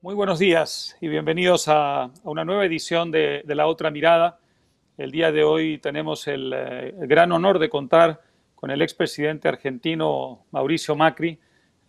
Muy buenos días y bienvenidos a, una nueva edición de, La Otra Mirada. El día de hoy tenemos el, eh, gran honor de contar con el expresidente argentino Mauricio Macri,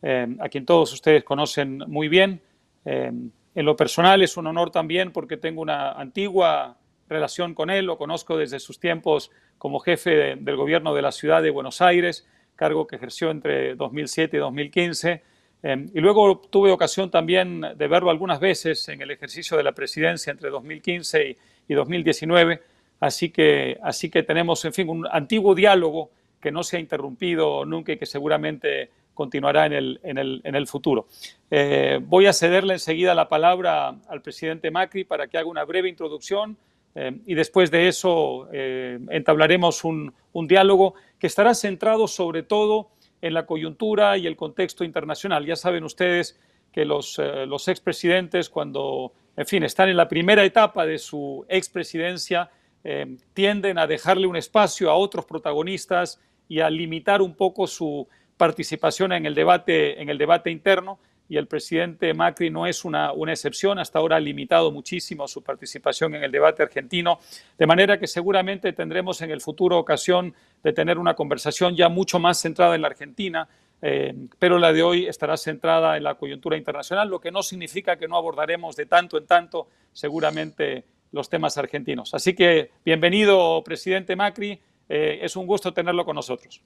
eh, a quien todos ustedes conocen muy bien. Eh, en lo personal es un honor también porque tengo una antigua relación con él, lo conozco desde sus tiempos como jefe del gobierno de la ciudad de Buenos Aires, cargo que ejerció entre 2007 y 2015 Em, y luego tuve ocasión también de verlo algunas veces en el ejercicio de la presidencia entre 2015 y, 2019, así que, así que tenemos, en fin, un antiguo diálogo que no se ha interrumpido nunca y que seguramente continuará en el, en el, en el futuro. Eh, voy a cederle enseguida la palabra al presidente Macri para que haga una breve introducción em, y después de eso eh, entablaremos un, un diálogo que estará centrado sobre todo en la coyuntura y el contexto internacional. Ya saben ustedes que los, eh, los expresidentes, cuando, en fin, están en la primera etapa de su expresidencia, eh, tienden a dejarle un espacio a otros protagonistas y a limitar un poco su participación en el debate, en el debate interno y el presidente Macri no es una, excepción. Hasta ahora ha limitado muchísimo su participación en el debate argentino, de manera que seguramente tendremos en el futuro ocasión de tener una conversación ya mucho más centrada en la Argentina, eh, pero la de hoy estará centrada en la coyuntura internacional, lo que no significa que no abordaremos de tanto en tanto seguramente los temas argentinos. Así que bienvenido, presidente Macri. Eh, es un gusto tenerlo con nosotros.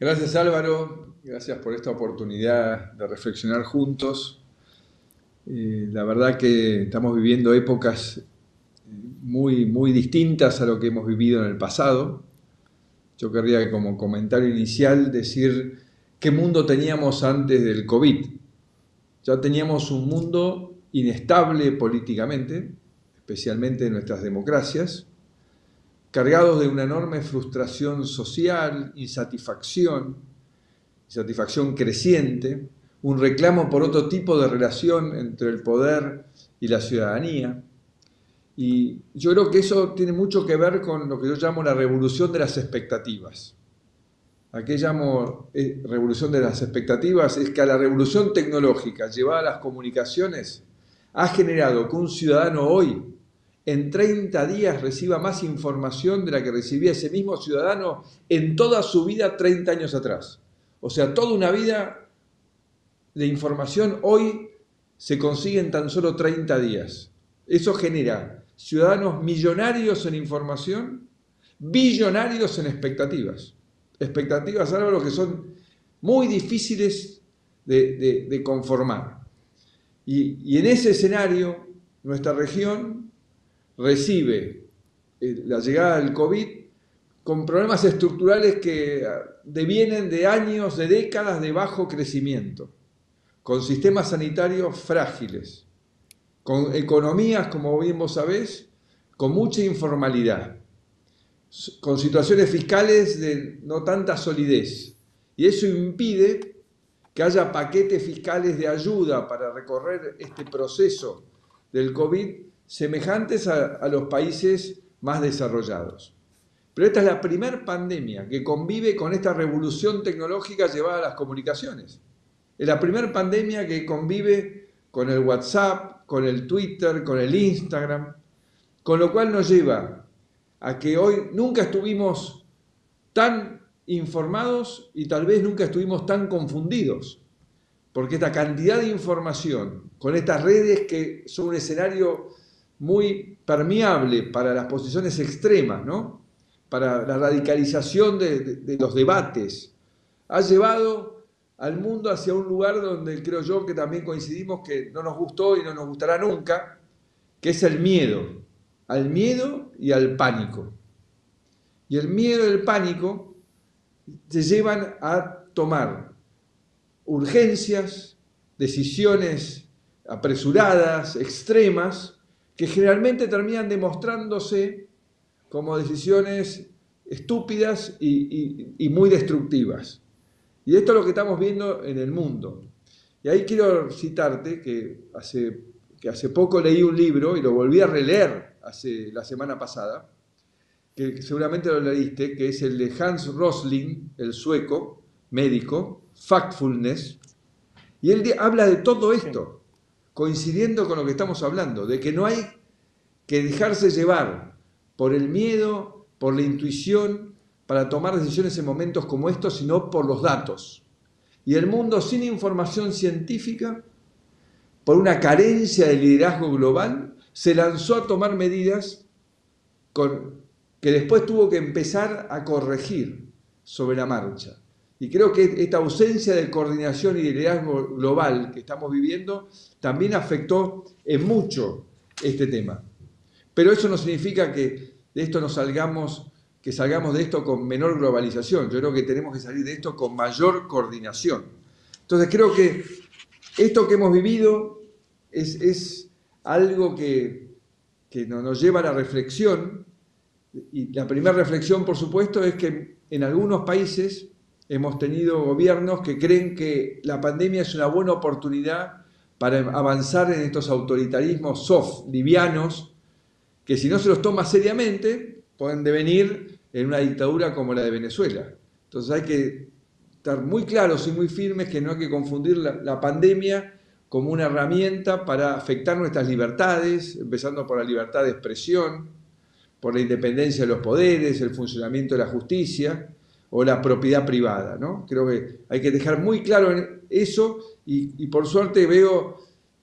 Gracias Álvaro, gracias por esta oportunidad de reflexionar juntos. La verdad que estamos viviendo épocas eh, muy, muy distintas a lo que hemos vivido en el pasado. Yo querría como comentario inicial decir qué mundo teníamos antes del COVID. Ya teníamos un mundo inestable políticamente, especialmente en nuestras democracias, cargados de una enorme frustración social, insatisfacción, insatisfacción creciente, un reclamo por otro tipo de relación entre el poder y la ciudadanía. Y yo creo que eso tiene mucho que ver con lo que yo llamo la revolución de las expectativas. ¿A qué llamo eh, revolución de las expectativas? Es que a la revolución tecnológica llevada a las comunicaciones ha generado que un ciudadano hoy en 30 días reciba más información de la que recibía ese mismo ciudadano en toda su vida 30 años atrás. O sea, toda una vida de información hoy se consigue en tan solo 30 días. Eso genera ciudadanos millonarios en información, billonarios en expectativas. Expectativas, algo que son muy difíciles de, conformar. y en ese escenario, nuestra región recibe eh, la llegada del COVID con problemas estructurales que ah, devienen de años, de décadas de bajo crecimiento, con sistemas sanitarios frágiles, con economías, como bien vos sabés, con mucha informalidad, con situaciones fiscales de no tanta solidez. Y eso impide que haya paquetes fiscales de ayuda para recorrer este proceso del COVID semejantes a, los países más desarrollados. Pero esta es la primera pandemia que convive con esta revolución tecnológica llevada a las comunicaciones. Es la primera pandemia que convive con el WhatsApp, con el Twitter, con el Instagram, con lo cual nos lleva a que hoy nunca estuvimos tan informados y tal vez nunca estuvimos tan confundidos, porque esta cantidad de información, con estas redes que son un escenario muy permeable para las posiciones extremas, ¿no? para la radicalización de, los debates, ha llevado al mundo hacia un lugar donde creo yo que también coincidimos que no nos gustó y no nos gustará nunca, que es el miedo, al miedo y al pánico. Y el miedo y el pánico te llevan a tomar urgencias, decisiones apresuradas, extremas, que generalmente terminan demostrándose como decisiones estúpidas y, muy destructivas. Y esto es lo que estamos viendo en el mundo. Y ahí quiero citarte que hace, que hace poco leí un libro y lo volví a releer hace, la semana pasada, que seguramente lo leíste, que es el de Hans Rosling, el sueco, médico, Factfulness, y él habla de todo esto coincidiendo con lo que estamos hablando, de que no hay que dejarse llevar por el miedo, por la intuición, para tomar decisiones en momentos como estos, sino por los datos. Y el mundo sin información científica, por una carencia de liderazgo global, se lanzó a tomar medidas que después tuvo que empezar a corregir sobre la marcha. Y creo que esta ausencia de coordinación y liderazgo global que estamos viviendo también afectó en mucho este tema. Pero eso no significa que de esto nos salgamos, que salgamos de esto con menor globalización. Yo creo que tenemos que salir de esto con mayor coordinación. Entonces creo que esto que hemos vivido es, algo que, que nos lleva a la reflexión. Y la primera reflexión, por supuesto, es que en algunos países hemos tenido gobiernos que creen que la pandemia es una buena oportunidad para avanzar en estos autoritarismos soft, livianos, que si no se los toma seriamente, pueden devenir en una dictadura como la de Venezuela. Entonces hay que estar muy claros y muy firmes que no hay que confundir la, pandemia como una herramienta para afectar nuestras libertades, empezando por la libertad de expresión, por la independencia de los poderes, el funcionamiento de la justicia, o la propiedad privada. ¿no? Creo que hay que dejar muy claro eso y, por suerte veo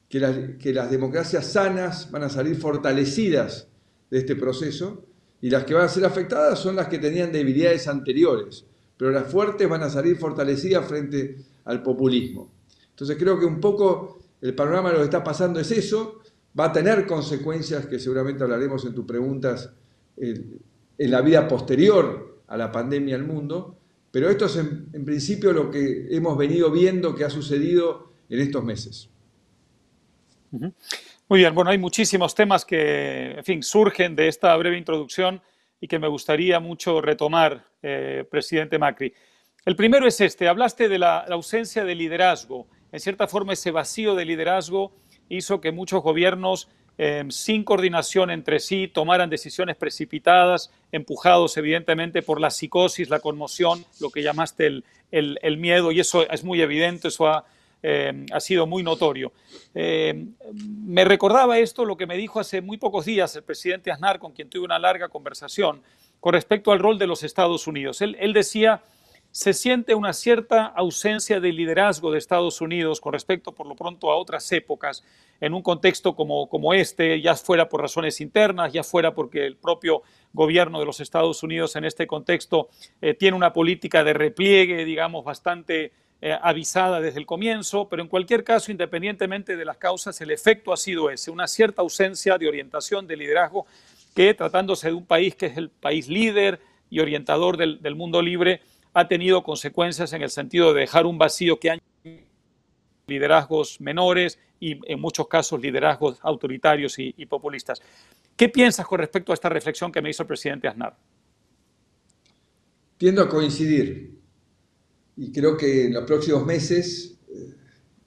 que las, que las democracias sanas van a salir fortalecidas de este proceso y las que van a ser afectadas son las que tenían debilidades anteriores, pero las fuertes van a salir fortalecidas frente al populismo. Entonces creo que un poco el panorama de lo que está pasando es eso, va a tener consecuencias que seguramente hablaremos en tus preguntas en la vida posterior a la pandemia al mundo, pero esto es en, principio lo que hemos venido viendo que ha sucedido en estos meses. Muy bien, bueno, hay muchísimos temas que, en fin, surgen de esta breve introducción y que me gustaría mucho retomar, eh, presidente Macri. El primero es este, hablaste de la, la ausencia de liderazgo. En cierta forma, ese vacío de liderazgo hizo que muchos gobiernos Em, sin coordinación entre sí, tomaran decisiones precipitadas, empujados evidentemente por la psicosis, la conmoción, lo que llamaste el, miedo, y eso es muy evidente, eso ha, em, sido muy notorio. Em, me recordaba esto lo que me dijo hace muy pocos días el presidente Aznar, con quien tuve una larga conversación, con respecto al rol de los Estados Unidos. él decía se siente una cierta ausencia de liderazgo de Estados Unidos con respecto, por lo pronto, a otras épocas, en un contexto como, como este, ya fuera por razones internas, ya fuera porque el propio gobierno de los Estados Unidos en este contexto eh, tiene una política de repliegue, digamos, bastante eh, avisada desde el comienzo, pero en cualquier caso, independientemente de las causas, el efecto ha sido ese, una cierta ausencia de orientación, de liderazgo, que tratándose de un país que es el país líder y orientador del, del mundo libre, ha tenido consecuencias en el sentido de dejar un vacío que han liderazgos menores y en muchos casos liderazgos autoritarios y, populistas. ¿Qué piensas con respecto a esta reflexión que me hizo el presidente Aznar? Tiendo a coincidir y creo que en los próximos meses eh,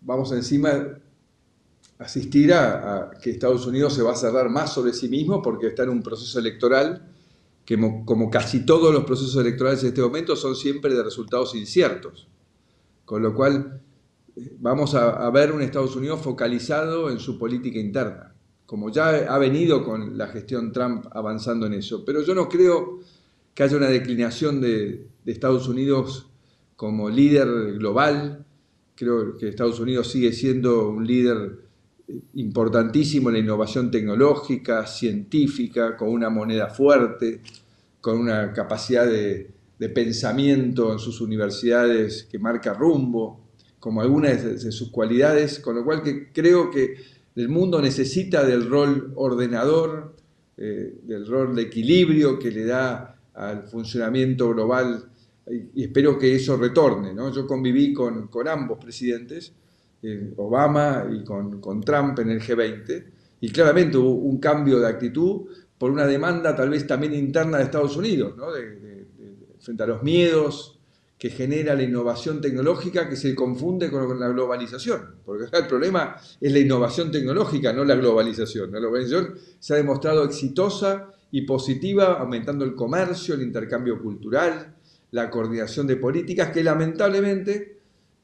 vamos encima asistir a, que Estados Unidos se va a cerrar más sobre sí mismo porque está en un proceso electoral que como casi todos los procesos electorales en este momento son siempre de resultados inciertos. Con lo cual vamos a, ver un Estados Unidos focalizado en su política interna, como ya ha venido con la gestión Trump avanzando en eso. Pero yo no creo que haya una declinación de, de Estados Unidos como líder global. Creo que Estados Unidos sigue siendo un líder importantísimo la innovación tecnológica, científica, con una moneda fuerte, con una capacidad de, pensamiento en sus universidades que marca rumbo, como algunas de, sus cualidades, con lo cual que creo que el mundo necesita del rol ordenador, eh, del rol de equilibrio que le da al funcionamiento global y, espero que eso retorne. ¿no? Yo conviví con, ambos presidentes, Obama y con Trump en el G20, y claramente hubo un cambio de actitud por una demanda tal vez también interna de Estados Unidos, frente a los miedos que genera la innovación tecnológica que se confunde con la globalización. Porque el problema es la innovación tecnológica, no la globalización. La globalización se ha demostrado exitosa y positiva, aumentando el comercio, el intercambio cultural, la coordinación de políticas, que lamentablemente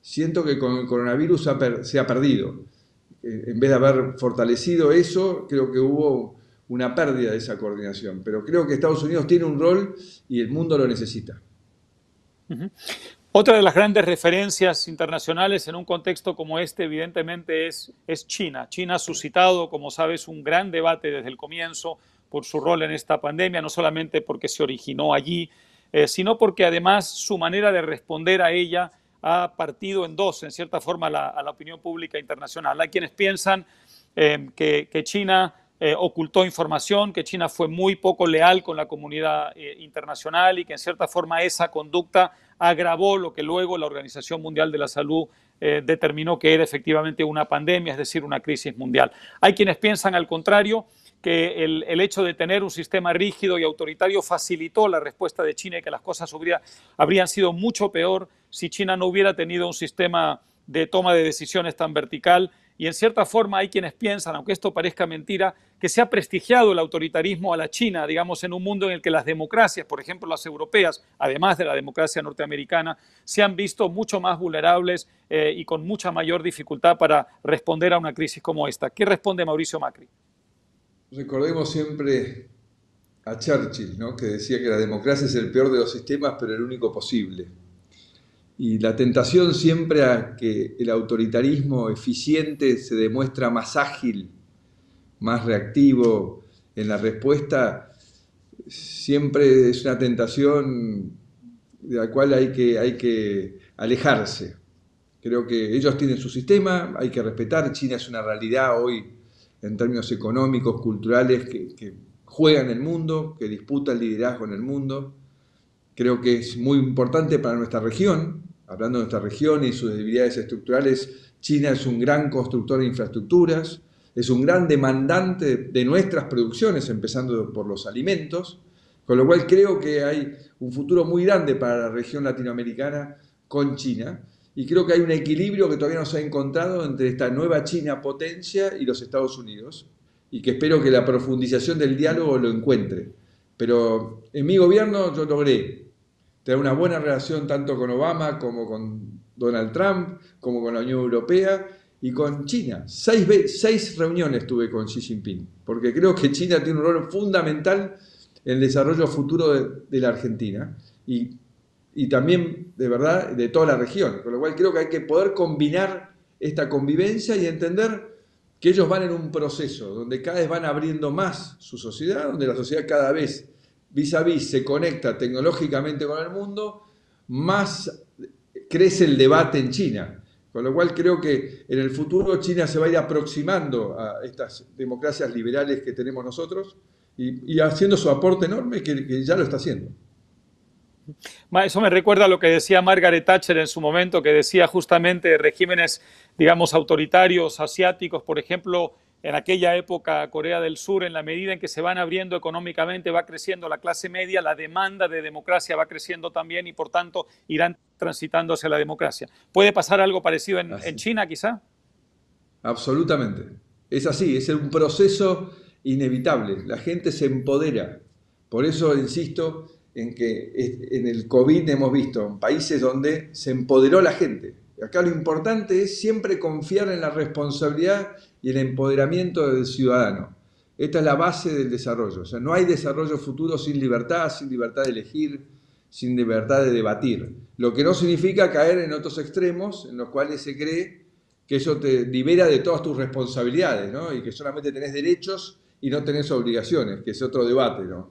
siento que con el coronavirus se ha perdido. en vez de haber fortalecido eso, creo que hubo una pérdida de esa coordinación. Pero creo que Estados Unidos tiene un rol y el mundo lo necesita. Otra de las grandes referencias internacionales en un contexto como este, evidentemente, es, es China. China ha suscitado, como sabes, un gran debate desde el comienzo por su rol en esta pandemia, no solamente porque se originó allí, eh, sino porque además su manera de responder a ella ha partido en dos, en cierta forma, a la opinión pública internacional. Hay quienes piensan eh, que, China eh, ocultó información, que China fue muy poco leal con la comunidad internacional y que en cierta forma esa conducta agravó lo que luego la Organización Mundial de la Salud determinó que era efectivamente una pandemia, es decir, una crisis mundial. Hay quienes piensan al contrario que el, hecho de tener un sistema rígido y autoritario facilitó la respuesta de China y que las cosas habrían sido mucho peor si China no hubiera tenido un sistema de toma de decisiones tan vertical. Y en cierta forma hay quienes piensan, aunque esto parezca mentira, que se ha prestigiado el autoritarismo a la China, digamos, en un mundo en el que las democracias, por ejemplo las europeas, además de la democracia norteamericana, se han visto mucho más vulnerables eh, y con mucha mayor dificultad para responder a una crisis como esta. ¿Qué responde Mauricio Macri? Recordemos siempre a Churchill, que decía que la democracia es el peor de los sistemas, pero el único posible. Y la tentación siempre a que el autoritarismo eficiente se demuestra más ágil, más reactivo en la respuesta, siempre es una tentación de la cual hay que, hay que alejarse. Creo que ellos tienen su sistema, hay que respetar, China es una realidad hoy en términos económicos, culturales, que, que juega en el mundo, que disputa el liderazgo en el mundo. Creo que es muy importante para nuestra región, hablando de nuestra región y sus debilidades estructurales, China es un gran constructor de infraestructuras, es un gran demandante de nuestras producciones, empezando por los alimentos, con lo cual creo que hay un futuro muy grande para la región latinoamericana con China y creo que hay un equilibrio que todavía no se ha encontrado entre esta nueva China potencia y los Estados Unidos, y que espero que la profundización del diálogo lo encuentre. Pero en mi gobierno yo logré tener una buena relación tanto con Obama como con Donald Trump, como con la Unión Europea y con China. Seis, seis reuniones tuve con Xi Jinping, porque creo que China tiene un rol fundamental en el desarrollo futuro de, de la Argentina. Y y también, de verdad, de toda la región. Con lo cual creo que hay que poder combinar esta convivencia y entender que ellos van en un proceso donde cada vez van abriendo más su sociedad, donde la sociedad cada vez vis a vis se conecta tecnológicamente con el mundo, más crece el debate en China. Con lo cual creo que en el futuro China se va a ir aproximando a estas democracias liberales que tenemos nosotros y, haciendo su aporte enorme que ya lo está haciendo. Eso me recuerda a lo que decía Margaret Thatcher en su momento, que decía justamente regímenes, digamos, autoritarios asiáticos, por ejemplo, en aquella época Corea del Sur, en la medida en que se van abriendo económicamente, va creciendo la clase media, la demanda de democracia va creciendo también y por tanto irán transitando hacia la democracia. ¿Puede pasar algo parecido en, en China quizá? Absolutamente. Es así, es un proceso inevitable. La gente se empodera. Por eso, insisto, en que en el COVID hemos visto países donde se empoderó la gente. Acá lo importante es siempre confiar en la responsabilidad y el empoderamiento del ciudadano. Esta es la base del desarrollo. O sea, no hay desarrollo futuro sin libertad, sin libertad de elegir, sin libertad de debatir. Lo que no significa caer en otros extremos en los cuales se cree que eso te libera de todas tus responsabilidades, ¿no? Y que solamente tenés derechos y no tenés obligaciones, que es otro debate, ¿no?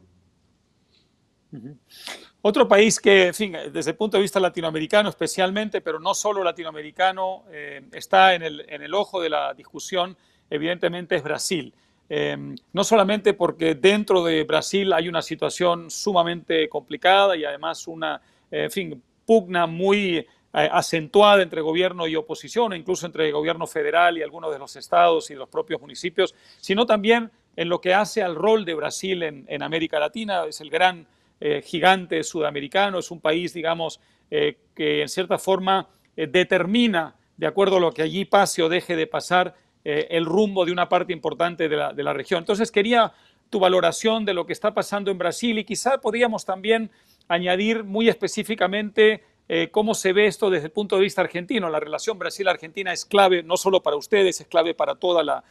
Otro país que, desde el punto de vista latinoamericano especialmente, pero no solo latinoamericano, eh, está en el, en el, ojo de la discusión, evidentemente es Brasil. Eh, no solamente porque dentro de Brasil hay una situación sumamente complicada y además una, en fin, pugna muy eh, acentuada entre gobierno y oposición, incluso entre gobierno federal y algunos de los estados y los propios municipios, sino también en lo que hace al rol de Brasil en, en América Latina. Es el gran eh, gigante sudamericano, es un país, digamos, eh, que en cierta forma eh, determina, de acuerdo a lo que allí pase o deje de pasar, el rumbo de una parte importante de la, de la, región. Entonces quería tu valoración de lo que está pasando en Brasil y quizá podríamos también añadir muy específicamente cómo se ve esto desde el punto de vista argentino. La relación Brasil-Argentina es clave no solo para ustedes, es clave para toda la,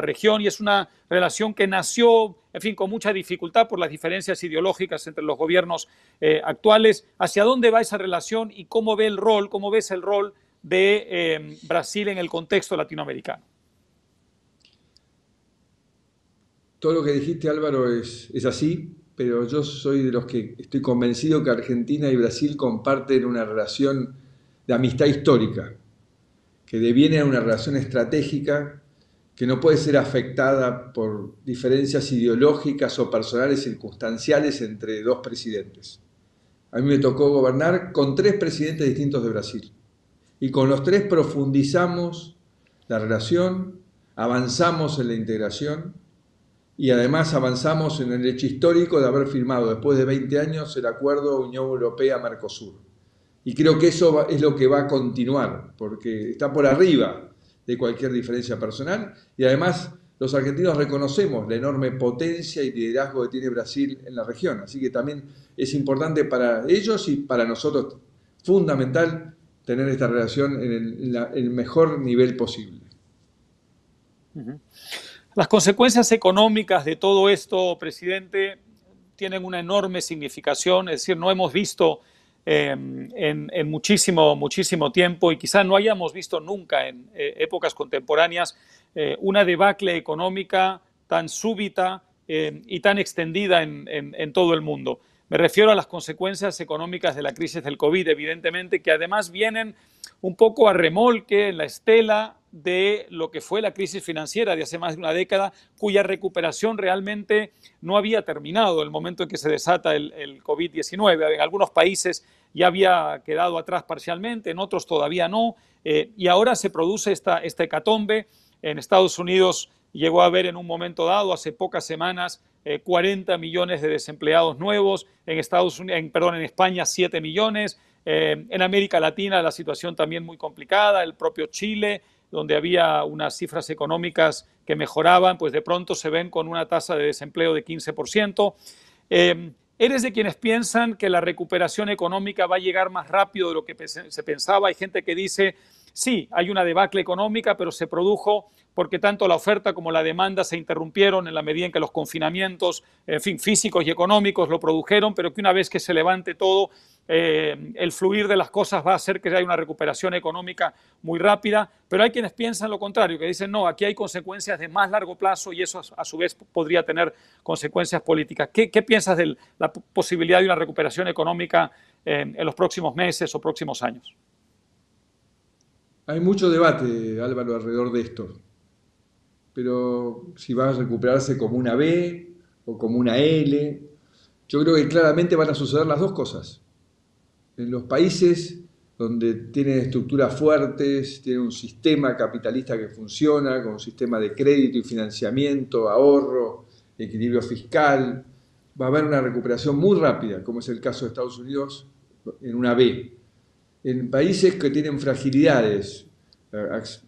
región y es una relación que nació, en fin, con mucha dificultad por las diferencias ideológicas entre los gobiernos eh, actuales. ¿Hacia dónde va esa relación y cómo ve el rol, cómo ves el rol de eh, Brasil en el contexto latinoamericano? Todo lo que dijiste, Álvaro, es, es así pero yo soy de los que estoy convencido que Argentina y Brasil comparten una relación de amistad histórica, que deviene a una relación estratégica que no puede ser afectada por diferencias ideológicas o personales circunstanciales entre dos presidentes. A mí me tocó gobernar con tres presidentes distintos de Brasil y con los tres profundizamos la relación, avanzamos en la integración y además avanzamos en el hecho histórico de haber firmado después de 20 años el acuerdo Unión Europea-Mercosur. Y creo que eso es lo que va a continuar, porque está por arriba de cualquier diferencia personal. Y además los argentinos reconocemos la enorme potencia y liderazgo que tiene Brasil en la región, así que también es importante para ellos y para nosotros fundamental tener esta relación en el, mejor nivel posible. Las consecuencias económicas de todo esto, presidente, tienen una enorme significación, es decir, no hemos visto em, en, muchísimo, muchísimo tiempo y quizá no hayamos visto nunca en eh, épocas contemporáneas eh, una debacle económica tan súbita em, y tan extendida en, en, todo el mundo. Me refiero a las consecuencias económicas de la crisis del COVID, evidentemente, que además vienen un poco a remolque en la estela de lo que fue la crisis financiera de hace más de una década, cuya recuperación realmente no había terminado el momento en que se desata el, COVID-19. En algunos países ya había quedado atrás parcialmente, en otros todavía no, eh, y ahora se produce esta, esta hecatombe. En Estados Unidos llegó a haber en un momento dado, hace pocas semanas, 40 eh, millones de desempleados nuevos, en, Estados Unidos, en, perdón, en España 7 millones, eh, en América Latina la situación también muy complicada, el propio Chile donde había unas cifras económicas que mejoraban, pues de pronto se ven con una tasa de desempleo de 15%. Eh, ¿Eres de quienes piensan que la recuperación económica va a llegar más rápido de lo que se pensaba? Hay gente que dice, sí, hay una debacle económica, pero se produjo porque tanto la oferta como la demanda se interrumpieron en la medida en que los confinamientos, en fin, físicos y económicos lo produjeron, pero que una vez que se levante todo, eh, el fluir de las cosas va a hacer que haya una recuperación económica muy rápida, pero hay quienes piensan lo contrario, que dicen, no, aquí hay consecuencias de más largo plazo y eso a su vez podría tener consecuencias políticas. ¿Qué, piensas de la posibilidad de una recuperación económica eh, en los próximos meses o próximos años? Hay mucho debate, Álvaro, alrededor de esto pero si va a recuperarse como una B o como una L, yo creo que claramente van a suceder las dos cosas. En los países donde tienen estructuras fuertes, tienen un sistema capitalista que funciona, con un sistema de crédito y financiamiento, ahorro, equilibrio fiscal, va a haber una recuperación muy rápida, como es el caso de Estados Unidos, en una B. En países que tienen fragilidades,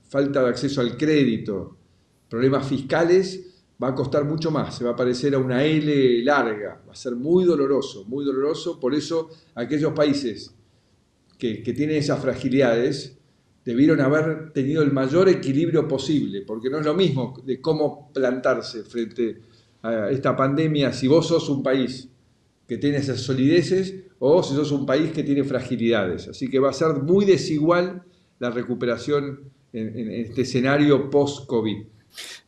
falta de acceso al crédito, problemas fiscales, va a costar mucho más, se va a parecer a una L larga, va a ser muy doloroso, muy doloroso, por eso aquellos países que, tienen esas fragilidades debieron haber tenido el mayor equilibrio posible, porque no es lo mismo de cómo plantarse frente a esta pandemia si vos sos un país que tiene esas solideces o si sos un país que tiene fragilidades. Así que va a ser muy desigual la recuperación en este escenario post-COVID.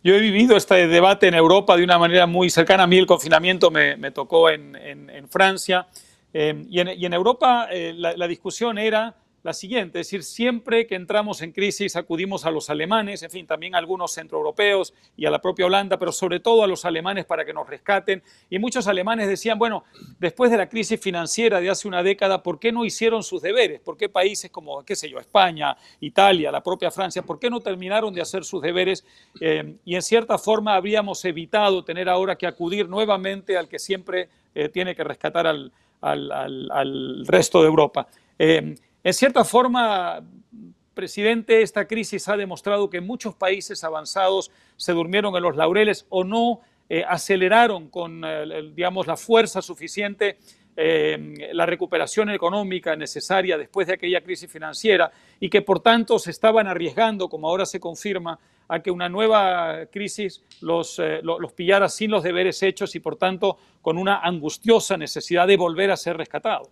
Yo he vivido este debate en Europa de una manera muy cercana. A mí el confinamiento me, tocó en, Francia. Eh, y, en, Europa eh, la, discusión era la siguiente, es decir, siempre que entramos en crisis acudimos a los alemanes, en fin, también a algunos centroeuropeos y a la propia Holanda, pero sobre todo a los alemanes para que nos rescaten. Y muchos alemanes decían, bueno, después de la crisis financiera de hace una década, ¿por qué no hicieron sus deberes? ¿Por qué países como, qué sé yo, España, Italia, la propia Francia, ¿por qué no terminaron de hacer sus deberes? Eh, y en cierta forma habríamos evitado tener ahora que acudir nuevamente al que siempre eh, tiene que rescatar al, resto de Europa. Eh, en cierta forma, presidente, esta crisis ha demostrado que muchos países avanzados se durmieron en los laureles o no eh, aceleraron con, digamos, la fuerza suficiente eh, la recuperación económica necesaria después de aquella crisis financiera y que por tanto se estaban arriesgando, como ahora se confirma, a que una nueva crisis los, eh, los pillara sin los deberes hechos y por tanto con una angustiosa necesidad de volver a ser rescatado.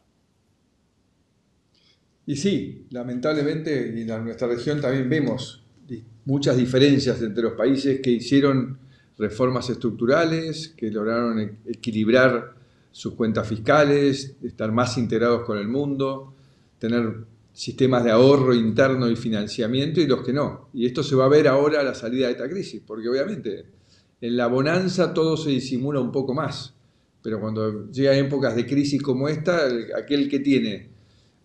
Y sí, lamentablemente en nuestra región también vemos muchas diferencias entre los países que hicieron reformas estructurales, que lograron e-, equilibrar sus cuentas fiscales, estar más integrados con el mundo, tener sistemas de ahorro interno y financiamiento y los que no. Y esto se va a ver ahora a la salida de esta crisis, porque obviamente en la bonanza todo se disimula un poco más, pero cuando llegan épocas de crisis como esta, aquel que tiene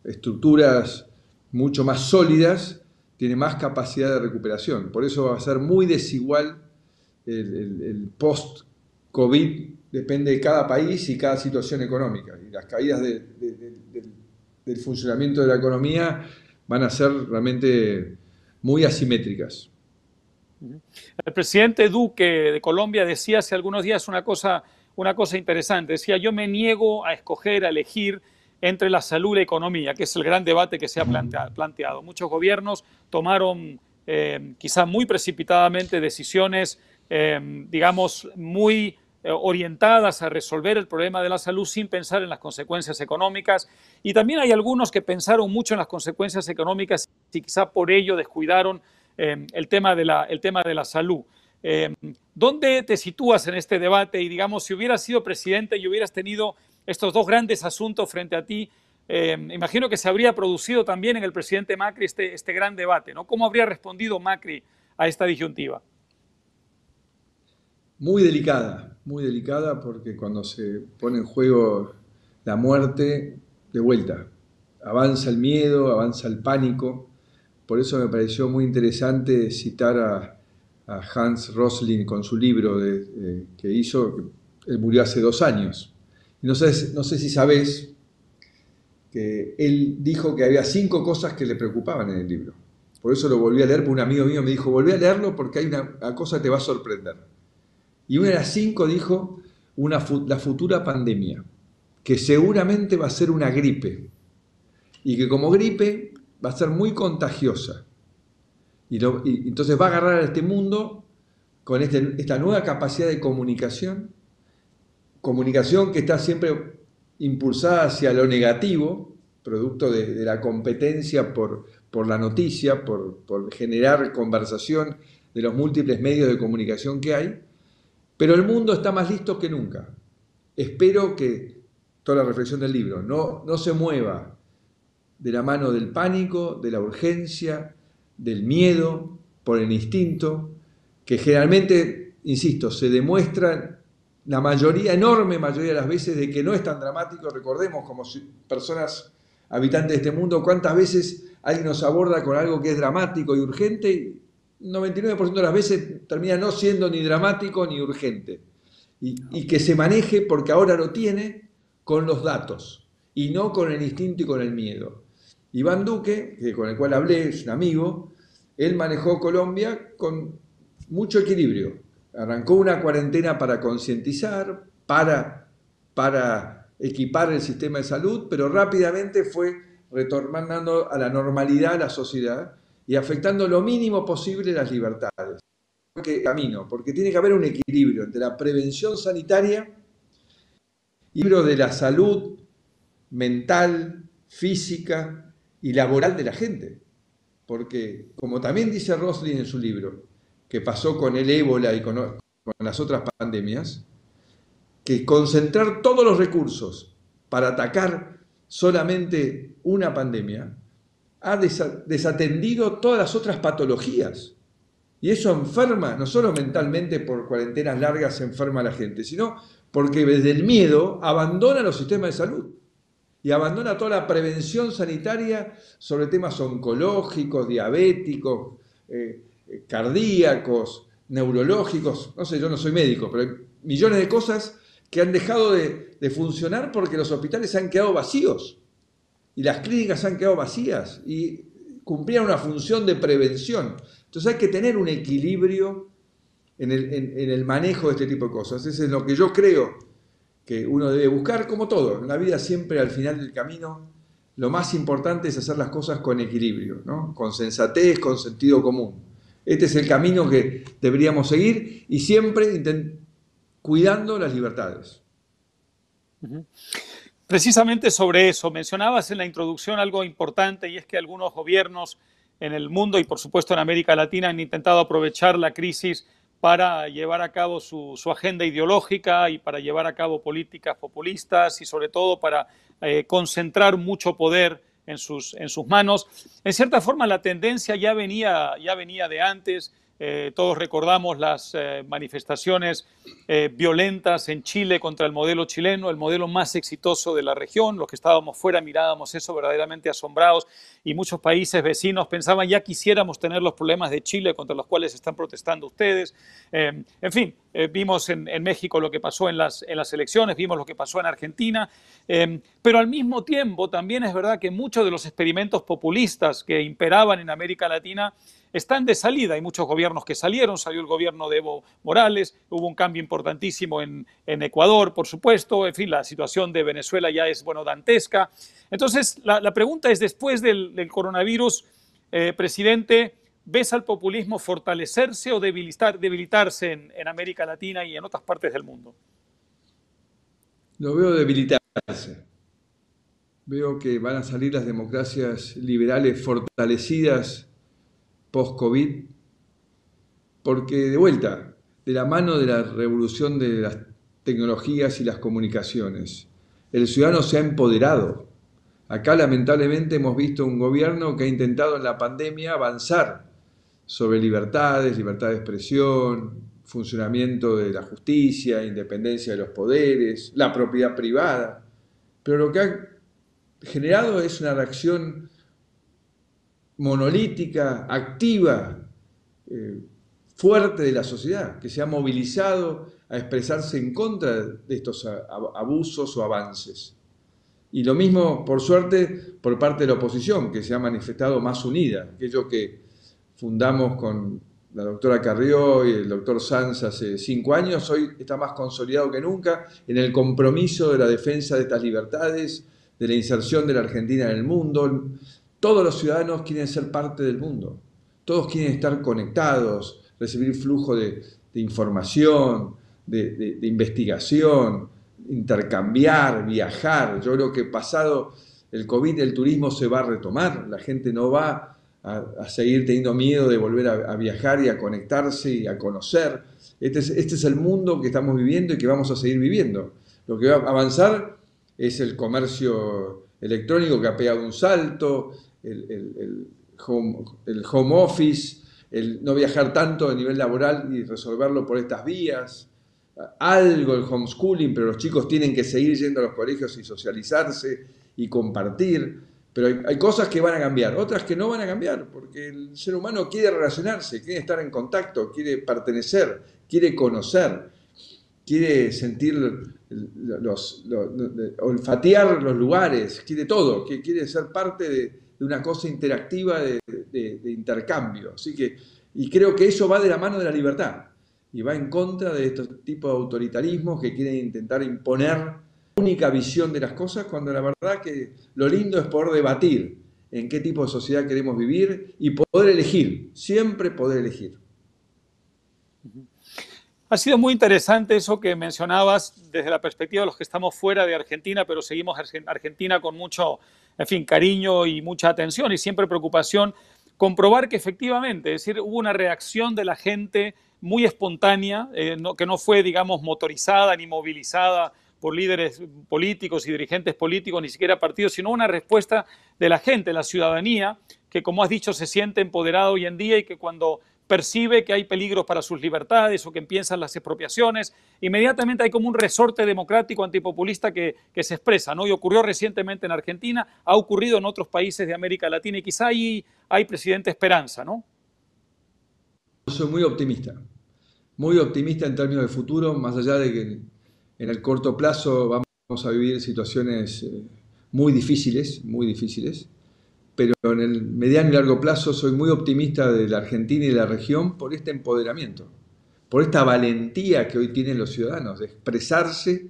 estructuras mucho más sólidas tiene más capacidad de recuperación. Por eso va a ser muy desigual el, post-COVID depende de cada país y cada situación económica. Y las caídas del funcionamiento de la economía van a ser realmente muy asimétricas. El presidente Duque de Colombia decía hace algunos días una cosa, una cosa interesante. Decía, yo me niego a escoger, a elegir entre la salud y la economía, que es el gran debate que se ha planteado. Muchos gobiernos tomaron eh, quizá muy precipitadamente decisiones, eh, digamos, muy eh, orientadas a resolver el problema de la salud sin pensar en las consecuencias económicas. Y también hay algunos que pensaron mucho en las consecuencias económicas y quizá por ello descuidaron eh, el, tema de la, el tema de la salud. Eh, ¿Dónde te sitúas en este debate? Y digamos, si hubieras sido presidente y hubieras tenido estos dos grandes asuntos frente a ti, imagino que se habría producido también en el presidente Macri este, este gran debate, ¿no? ¿Cómo habría respondido Macri a esta disyuntiva? Muy delicada, muy delicada porque cuando se pone en juego la muerte, de vuelta, avanza el miedo, avanza el pánico. Por eso me pareció muy interesante citar a, Hans Rosling con su libro que hizo, él murió hace dos años. No sé, no sé si sabes que él dijo que había cinco cosas que le preocupaban en el libro. Por eso lo volví a leer, porque un amigo mío me dijo, volví a leerlo porque hay una, cosa que te va a sorprender. Y una de las cinco dijo la futura pandemia, que seguramente va a ser una gripe y que como gripe va a ser muy contagiosa. Y, entonces va a agarrar a este mundo con este, esta nueva capacidad de comunicación, comunicación que está siempre impulsada hacia lo negativo, producto de, la competencia por, por la noticia, por, por generar conversación de los múltiples medios de comunicación que hay, pero el mundo está más listo que nunca. Espero que toda la reflexión del libro no, no se mueva de la mano del pánico, de la urgencia, del miedo, por el instinto, que generalmente, insisto, se demuestra la mayoría, enorme mayoría de las veces, de que no es tan dramático. Recordemos como personas habitantes de este mundo, cuántas veces alguien nos aborda con algo que es dramático y urgente 99% de las veces termina no siendo ni dramático ni urgente. Y, que se maneje porque ahora lo tiene con los datos y no con el instinto y con el miedo. Iván Duque, que con el cual hablé, es un amigo, él manejó Colombia con mucho equilibrio. Arrancó una cuarentena para concientizar, para, equipar el sistema de salud, pero rápidamente fue retornando a la normalidad la sociedad y afectando lo mínimo posible las libertades. ¿Qué camino? Porque tiene que haber un equilibrio entre la prevención sanitaria y de la salud mental, física y laboral de la gente. Porque, como también dice Roslin en su libro, que pasó con el ébola y con, las otras pandemias, que concentrar todos los recursos para atacar solamente una pandemia ha desatendido todas las otras patologías. Y eso enferma, no solo mentalmente por cuarentenas largas se enferma a la gente, sino porque desde el miedo abandona los sistemas de salud y abandona toda la prevención sanitaria sobre temas oncológicos, diabéticos, eh, cardíacos, neurológicos, no sé, yo no soy médico, pero hay millones de cosas que han dejado de, funcionar porque los hospitales se han quedado vacíos y las clínicas han quedado vacías y cumplían una función de prevención. Entonces hay que tener un equilibrio en el, manejo de este tipo de cosas. Eso es lo que yo creo que uno debe buscar, como todo. En la vida siempre al final del camino, lo más importante es hacer las cosas con equilibrio, ¿no? con sensatez, con sentido común. Este es el camino que deberíamos seguir y siempre cuidando las libertades. Precisamente sobre eso, mencionabas en la introducción algo importante y es que algunos gobiernos en el mundo y por supuesto en América Latina han intentado aprovechar la crisis para llevar a cabo su, agenda ideológica y para llevar a cabo políticas populistas y sobre todo para eh, concentrar mucho poder en sus, en sus manos. En cierta forma la tendencia ya venía, ya venía de antes. Eh, todos recordamos las eh, manifestaciones eh, violentas en Chile contra el modelo chileno, el modelo más exitoso de la región. Los que estábamos fuera mirábamos eso verdaderamente asombrados y muchos países vecinos pensaban ya quisiéramos tener los problemas de Chile contra los cuales están protestando ustedes. en fin, vimos en, México lo que pasó en las, en las elecciones, vimos lo que pasó en Argentina, pero al mismo tiempo también es verdad que muchos de los experimentos populistas que imperaban en América Latina están de salida. Hay muchos gobiernos que salieron, salió el gobierno de Evo Morales, hubo un cambio importantísimo en, Ecuador, por supuesto, en fin, la situación de Venezuela ya es, bueno, dantesca. Entonces, la, pregunta es, después del, coronavirus, eh, presidente, ¿ves al populismo fortalecerse o debilitar, debilitarse en, en América Latina y en otras partes del mundo? Lo veo debilitarse. Veo que van a salir las democracias liberales fortalecidas post-COVID, porque de vuelta, de la mano de la revolución de las tecnologías y las comunicaciones, el ciudadano se ha empoderado. Acá lamentablemente hemos visto un gobierno que ha intentado en la pandemia avanzar sobre libertades, libertad de expresión, funcionamiento de la justicia, independencia de los poderes, la propiedad privada. Pero lo que ha generado es una reacción monolítica, activa, eh, fuerte de la sociedad, que se ha movilizado a expresarse en contra de estos abusos o avances. Y lo mismo, por suerte, por parte de la oposición, que se ha manifestado más unida. Aquello que fundamos con la doctora Carrió y el doctor Sanz hace cinco años, hoy está más consolidado que nunca en el compromiso de la defensa de estas libertades, de la inserción de la Argentina en el mundo, todos los ciudadanos quieren ser parte del mundo, todos quieren estar conectados, recibir flujo de, información, de, investigación, intercambiar, viajar. Yo creo que pasado el COVID el turismo se va a retomar, la gente no va a, seguir teniendo miedo de volver a, viajar y a conectarse y a conocer. Este es, este es el mundo que estamos viviendo y que vamos a seguir viviendo. Lo que va a avanzar es el comercio electrónico que ha pegado un salto, el, home, el home office, el no viajar tanto a nivel laboral y resolverlo por estas vías, algo el homeschooling, pero los chicos tienen que seguir yendo a los colegios y socializarse y compartir. Pero hay, hay, cosas que van a cambiar, otras que no van a cambiar, porque el ser humano quiere relacionarse, quiere estar en contacto, quiere pertenecer, quiere conocer, quiere sentir los, olfatear los lugares, quiere todo, quiere ser parte de, de una cosa interactiva de, intercambio. Así que, y creo que eso va de la mano de la libertad y va en contra de estos tipos de autoritarismos que quieren intentar imponer única visión de las cosas, cuando la verdad que lo lindo es poder debatir en qué tipo de sociedad queremos vivir y poder elegir, siempre poder elegir. Ha sido muy interesante eso que mencionabas desde la perspectiva de los que estamos fuera de Argentina, pero seguimos Argentina con mucho, en fin, cariño y mucha atención y siempre preocupación. Comprobar que efectivamente, es decir, hubo una reacción de la gente muy espontánea, eh, que no fue, digamos, motorizada ni movilizada por líderes políticos y dirigentes políticos, ni siquiera partidos, sino una respuesta de la gente, la ciudadanía, que como has dicho se siente empoderada hoy en día y que cuando percibe que hay peligros para sus libertades o que empiezan las expropiaciones, inmediatamente hay como un resorte democrático antipopulista que, que se expresa, ¿no? Y ocurrió recientemente en Argentina, ha ocurrido en otros países de América Latina y quizá ahí hay presidente esperanza, ¿no? Soy muy optimista, muy optimista en términos de futuro, más allá de que en el corto plazo vamos a vivir situaciones eh, muy difíciles, muy difíciles pero en el mediano y largo plazo soy muy optimista de la Argentina y de la región por este empoderamiento, por esta valentía que hoy tienen los ciudadanos de expresarse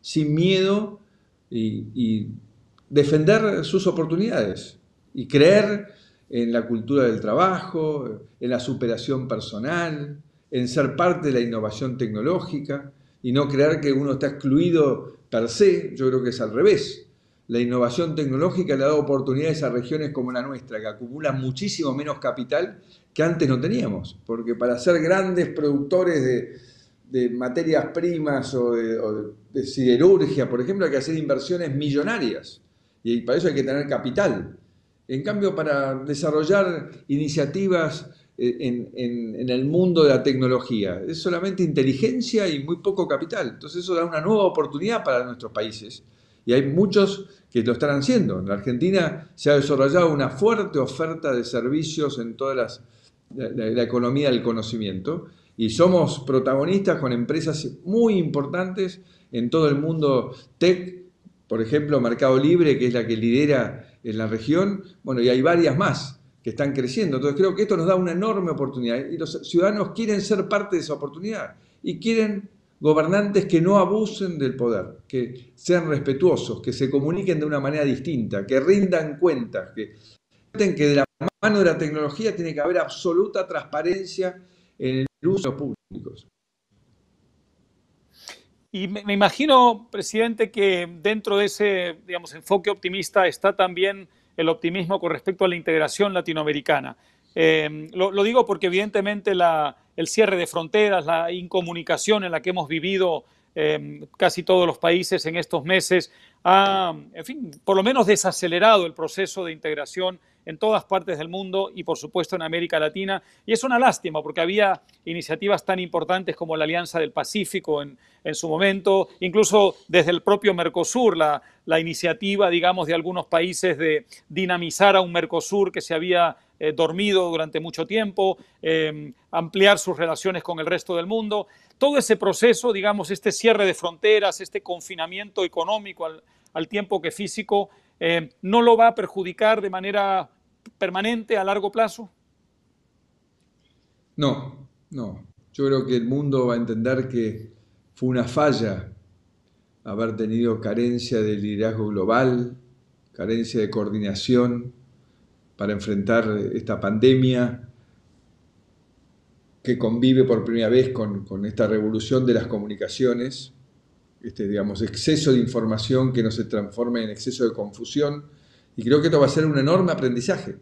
sin miedo y, defender sus oportunidades y creer en la cultura del trabajo, en la superación personal, en ser parte de la innovación tecnológica y no creer que uno está excluido per se, yo creo que es al revés. La innovación tecnológica le ha dado oportunidades a regiones como la nuestra, que acumulan muchísimo menos capital que antes no teníamos, porque para ser grandes productores de, materias primas o de, siderurgia, por ejemplo, hay que hacer inversiones millonarias y para eso hay que tener capital. En cambio, para desarrollar iniciativas eh, en, el mundo de la tecnología, es solamente inteligencia y muy poco capital. Entonces eso da una nueva oportunidad para nuestros países. Y hay muchos que lo están haciendo. En la Argentina se ha desarrollado una fuerte oferta de servicios en toda la economía del conocimiento. Y somos protagonistas con empresas muy importantes en todo el mundo tech, por ejemplo, Mercado Libre, que es la que lidera en la región, bueno, y hay varias más que están creciendo. Entonces creo que esto nos da una enorme oportunidad. Y los ciudadanos quieren ser parte de esa oportunidad. Y quieren gobernantes que no abusen del poder, que sean respetuosos, que se comuniquen de una manera distinta, que rindan cuentas, que que de la mano de la tecnología tiene que haber absoluta transparencia en el uso públicos. Y me, imagino, presidente, que dentro de ese digamos, enfoque optimista está también el optimismo con respecto a la integración latinoamericana. Eh, lo, digo porque evidentemente el cierre de fronteras, la incomunicación en la que hemos vivido eh, casi todos los países en estos meses, ha, en fin, por lo menos desacelerado el proceso de integración en todas partes del mundo y por supuesto en América Latina. Y es una lástima porque había iniciativas tan importantes como la Alianza del Pacífico en, su momento, incluso desde el propio Mercosur, la, iniciativa, digamos, de algunos países de dinamizar a un Mercosur que se había eh, dormido durante mucho tiempo, em, ampliar sus relaciones con el resto del mundo. Todo ese proceso, digamos, este cierre de fronteras, este confinamiento económico al, al tiempo que físico, eh, ¿no lo va a perjudicar de manera permanente a largo plazo? No, no. Yo creo que el mundo va a entender que fue una falla haber tenido carencia de liderazgo global, carencia de coordinación para enfrentar esta pandemia que convive por primera vez con, esta revolución de las comunicaciones este, digamos, exceso de información que no se transforme en exceso de confusión. Y creo que esto va a ser un enorme aprendizaje.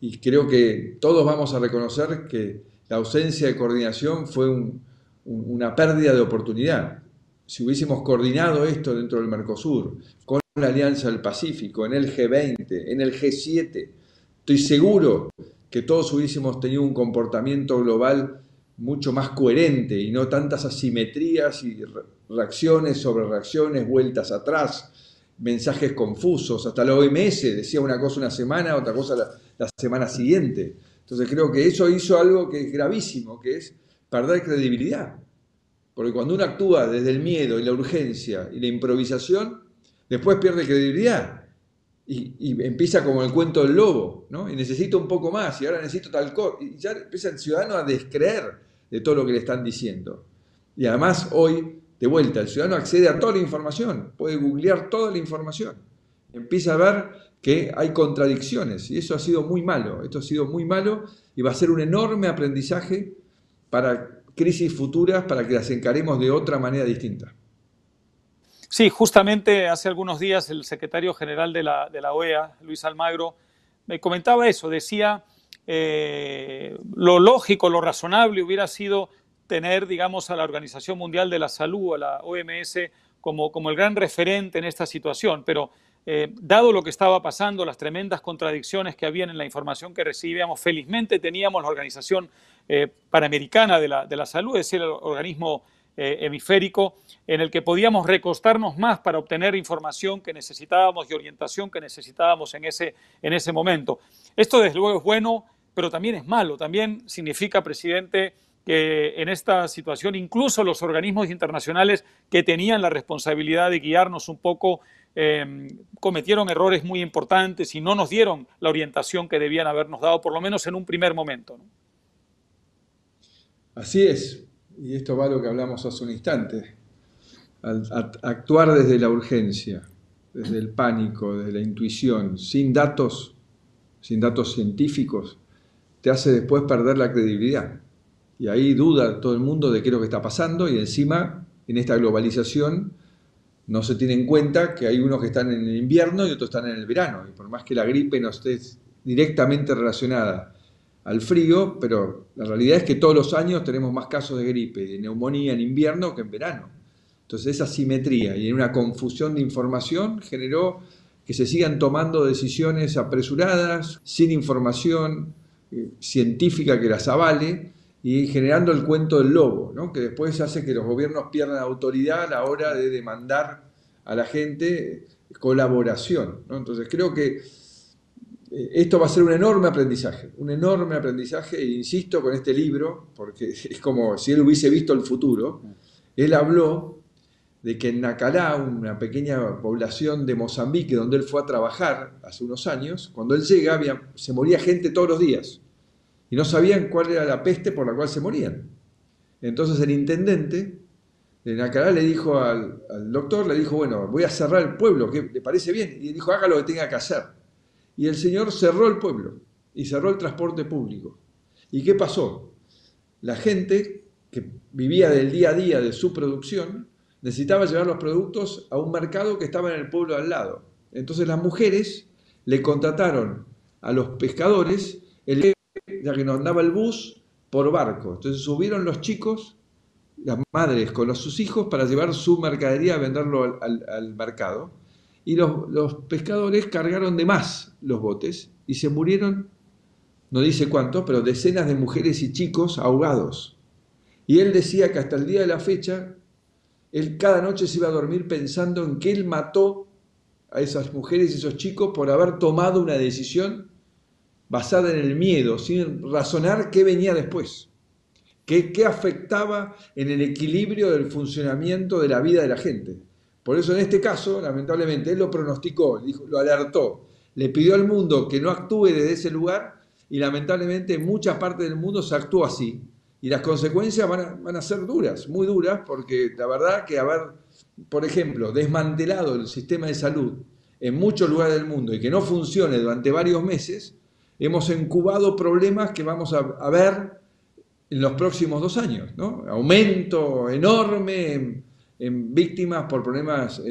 Y creo que todos vamos a reconocer que la ausencia de coordinación fue una pérdida de oportunidad. Si hubiésemos coordinado esto dentro del Mercosur, con la Alianza del Pacífico, en el G20, en el G7, estoy seguro que todos hubiésemos tenido un comportamiento global mucho más coherente y no tantas asimetrías y reacciones sobre reacciones, vueltas atrás, mensajes confusos. Hasta la OMS decía una cosa una semana, otra cosa la, semana siguiente. Entonces creo que eso hizo algo que es gravísimo, que es perder credibilidad. Porque cuando uno actúa desde el miedo y la urgencia y la improvisación, después pierde credibilidad. Y, empieza como el cuento del lobo, ¿no? Y necesito un poco más, y ahora necesito tal cosa. Y ya empieza el ciudadano a descreer de todo lo que le están diciendo. Y además hoy, de vuelta, el ciudadano accede a toda la información, puede googlear toda la información. Empieza a ver que hay contradicciones y eso ha sido muy malo, esto ha sido muy malo y va a ser un enorme aprendizaje para crisis futuras, para que las encaremos de otra manera distinta. Sí, justamente hace algunos días el secretario general de la, OEA, Luis Almagro, me comentaba eso, decía eh, lo lógico, lo razonable hubiera sido tener, digamos, a la Organización Mundial de la Salud, a la OMS, como, como el gran referente en esta situación, pero eh, dado lo que estaba pasando, las tremendas contradicciones que habían en la información que recibíamos, felizmente teníamos la Organización eh, Panamericana de la, de la, Salud, es decir, el organismo hemisférico, en el que podíamos recostarnos más para obtener información que necesitábamos y orientación que necesitábamos en ese, en ese momento. Esto, desde luego, es bueno pero también es malo. También significa, presidente, que en esta situación incluso los organismos internacionales que tenían la responsabilidad de guiarnos un poco em, cometieron errores muy importantes y no nos dieron la orientación que debían habernos dado, por lo menos en un primer momento. Así es, y esto va a lo que hablamos hace un instante. actuar desde la urgencia, desde el pánico, desde la intuición, sin datos, sin datos científicos, te hace después perder la credibilidad. Y ahí duda todo el mundo de qué es lo que está pasando y encima en esta globalización no se tiene en cuenta que hay unos que están en el invierno y otros están en el verano. Y por más que la gripe no esté directamente relacionada al frío, pero la realidad es que todos los años tenemos más casos de gripe, de neumonía en invierno que en verano. Entonces esa simetría y una confusión de información generó que se sigan tomando decisiones apresuradas, sin información eh, científica que las avale, y generando el cuento del lobo, ¿no? que después hace que los gobiernos pierdan autoridad a la hora de demandar a la gente colaboración. Entonces creo que esto va a ser un enorme aprendizaje, un enorme aprendizaje, e insisto con este libro, porque es como si él hubiese visto el futuro. Él habló de que en Nacalá, una pequeña población de Mozambique donde él fue a trabajar hace unos años, cuando él llega se moría gente todos los días y no sabían cuál era la peste por la cual se morían. Entonces el intendente de Nacalá le dijo al, doctor, le dijo, bueno, voy a cerrar el pueblo, ¿qué le parece bien? Y dijo, haga lo que tenga que hacer. Y el señor cerró el pueblo y cerró el transporte público. ¿Y qué pasó? La gente que vivía del día a día de su producción necesitaba llevar los productos a un mercado que estaba en el pueblo al lado. Entonces las mujeres le contrataron a los pescadores el ya que no andaba el bus, por barco. Entonces subieron los chicos, las madres con sus hijos, para llevar su mercadería a venderlo al, mercado. Y los, pescadores cargaron de más los botes y se murieron, no dice cuántos, pero decenas de mujeres y chicos ahogados. Y él decía que hasta el día de la fecha, él cada noche se iba a dormir pensando en que él mató a esas mujeres y esos chicos por haber tomado una decisión basada en el miedo, sin razonar qué venía después, qué, qué afectaba en el equilibrio del funcionamiento de la vida de la gente. Por eso en este caso, lamentablemente, él lo pronosticó, lo alertó, le pidió al mundo que no actúe desde ese lugar y lamentablemente en muchas partes del mundo se actuó así. Y las consecuencias van a, a ser duras, muy duras, porque la verdad que haber, por ejemplo, desmantelado el sistema de salud en muchos lugares del mundo y que no funcione durante varios meses, hemos incubado problemas que vamos a, ver en los próximos dos años. ¿no? Aumento enorme en, víctimas por problemas,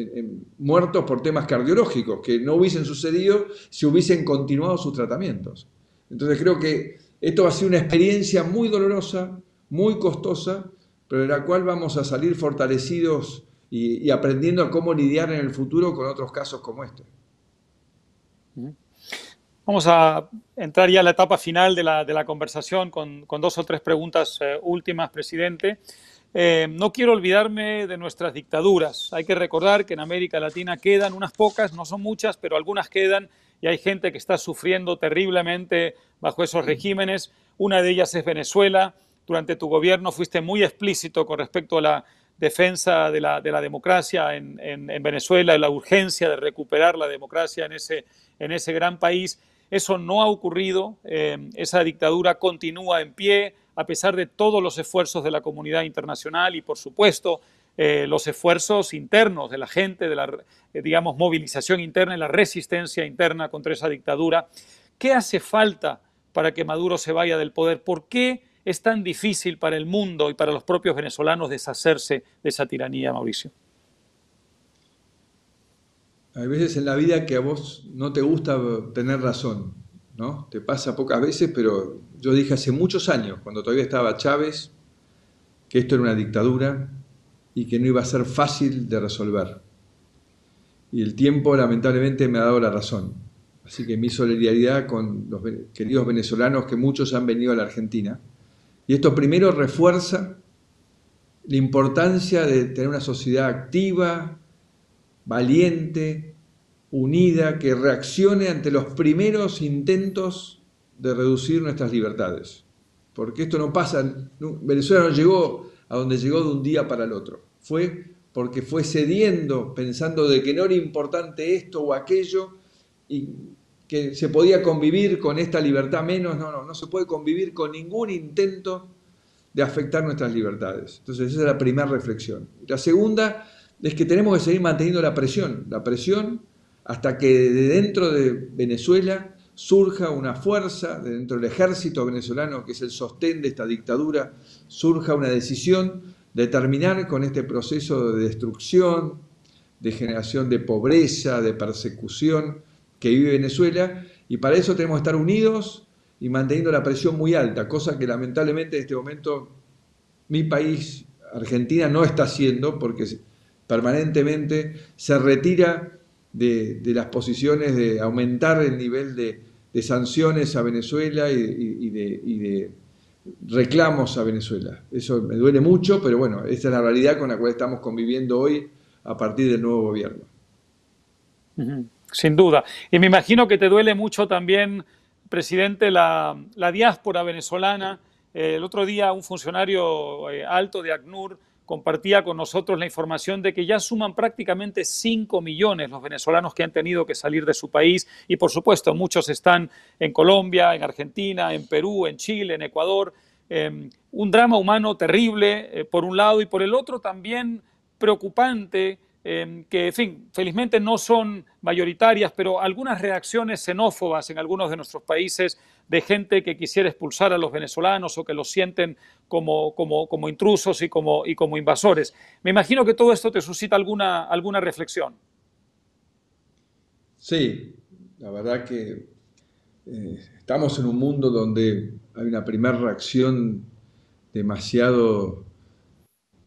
muertos por temas cardiológicos, que no hubiesen sucedido si hubiesen continuado sus tratamientos. Entonces creo que esto va a ser una experiencia muy dolorosa, muy costosa, pero de la cual vamos a salir fortalecidos y, y aprendiendo a cómo lidiar en el futuro con otros casos como este. Vamos a entrar ya a la etapa final de la, conversación con, dos o tres preguntas eh, últimas, presidente. Eh, no quiero olvidarme de nuestras dictaduras. Hay que recordar que en América Latina quedan unas pocas, no son muchas, pero algunas quedan y hay gente que está sufriendo terriblemente bajo esos regímenes. Una de ellas es Venezuela. Durante tu gobierno fuiste muy explícito con respecto a la defensa de la, democracia en, Venezuela, y la urgencia de recuperar la democracia en en ese gran país. Eso no ha ocurrido, eh, esa dictadura continúa en pie a pesar de todos los esfuerzos de la comunidad internacional y, por supuesto, eh, los esfuerzos internos de la gente, de la, eh, digamos, movilización interna y la resistencia interna contra esa dictadura. ¿Qué hace falta para que Maduro se vaya del poder? ¿Por qué es tan difícil para el mundo y para los propios venezolanos deshacerse de esa tiranía, Mauricio? Hay veces en la vida que a vos no te gusta tener razón, ¿no? Te pasa pocas veces, pero yo dije hace muchos años, cuando todavía estaba Chávez, que esto era una dictadura y que no iba a ser fácil de resolver. Y el tiempo lamentablemente me ha dado la razón. Así que mi solidaridad con los queridos venezolanos que muchos han venido a la Argentina. Y esto primero refuerza la importancia de tener una sociedad activa, valiente, unida, que reaccione ante los primeros intentos de reducir nuestras libertades. Porque esto no pasa, Venezuela no llegó a donde llegó de un día para el otro. Fue porque fue cediendo, pensando de que no era importante esto o aquello, y que se podía convivir con esta libertad menos. No, no, no se puede convivir con ningún intento de afectar nuestras libertades. Entonces esa es la primera reflexión. La segunda es que tenemos que seguir manteniendo la presión, la presión hasta que de dentro de Venezuela surja una fuerza, de dentro del ejército venezolano, que es el sostén de esta dictadura, surja una decisión de terminar con este proceso de destrucción, de generación de pobreza, de persecución que vive Venezuela, y para eso tenemos que estar unidos y manteniendo la presión muy alta, cosa que lamentablemente en este momento mi país, Argentina, no está haciendo porque permanentemente se retira de, las posiciones de aumentar el nivel de, sanciones a Venezuela y, de, reclamos a Venezuela. Eso me duele mucho, pero bueno, esta es la realidad con la cual estamos conviviendo hoy a partir del nuevo gobierno. Sin duda. Y me imagino que te duele mucho también, presidente, la, diáspora venezolana. el otro día un funcionario eh, alto de ACNUR compartía con nosotros la información de que ya suman prácticamente 5 millones los venezolanos que han tenido que salir de su país y por supuesto muchos están en Colombia, en Argentina, en Perú, en Chile, en Ecuador. Em, un drama humano terrible eh, por un lado y por el otro también preocupante Em, que, en fin, felizmente no son mayoritarias, pero algunas reacciones xenófobas en algunos de nuestros países de gente que quisiera expulsar a los venezolanos o que los sienten como, como, intrusos y como, y como invasores. Me imagino que todo esto te suscita alguna, alguna reflexión. Sí, la verdad que eh, estamos en un mundo donde hay una primera reacción demasiado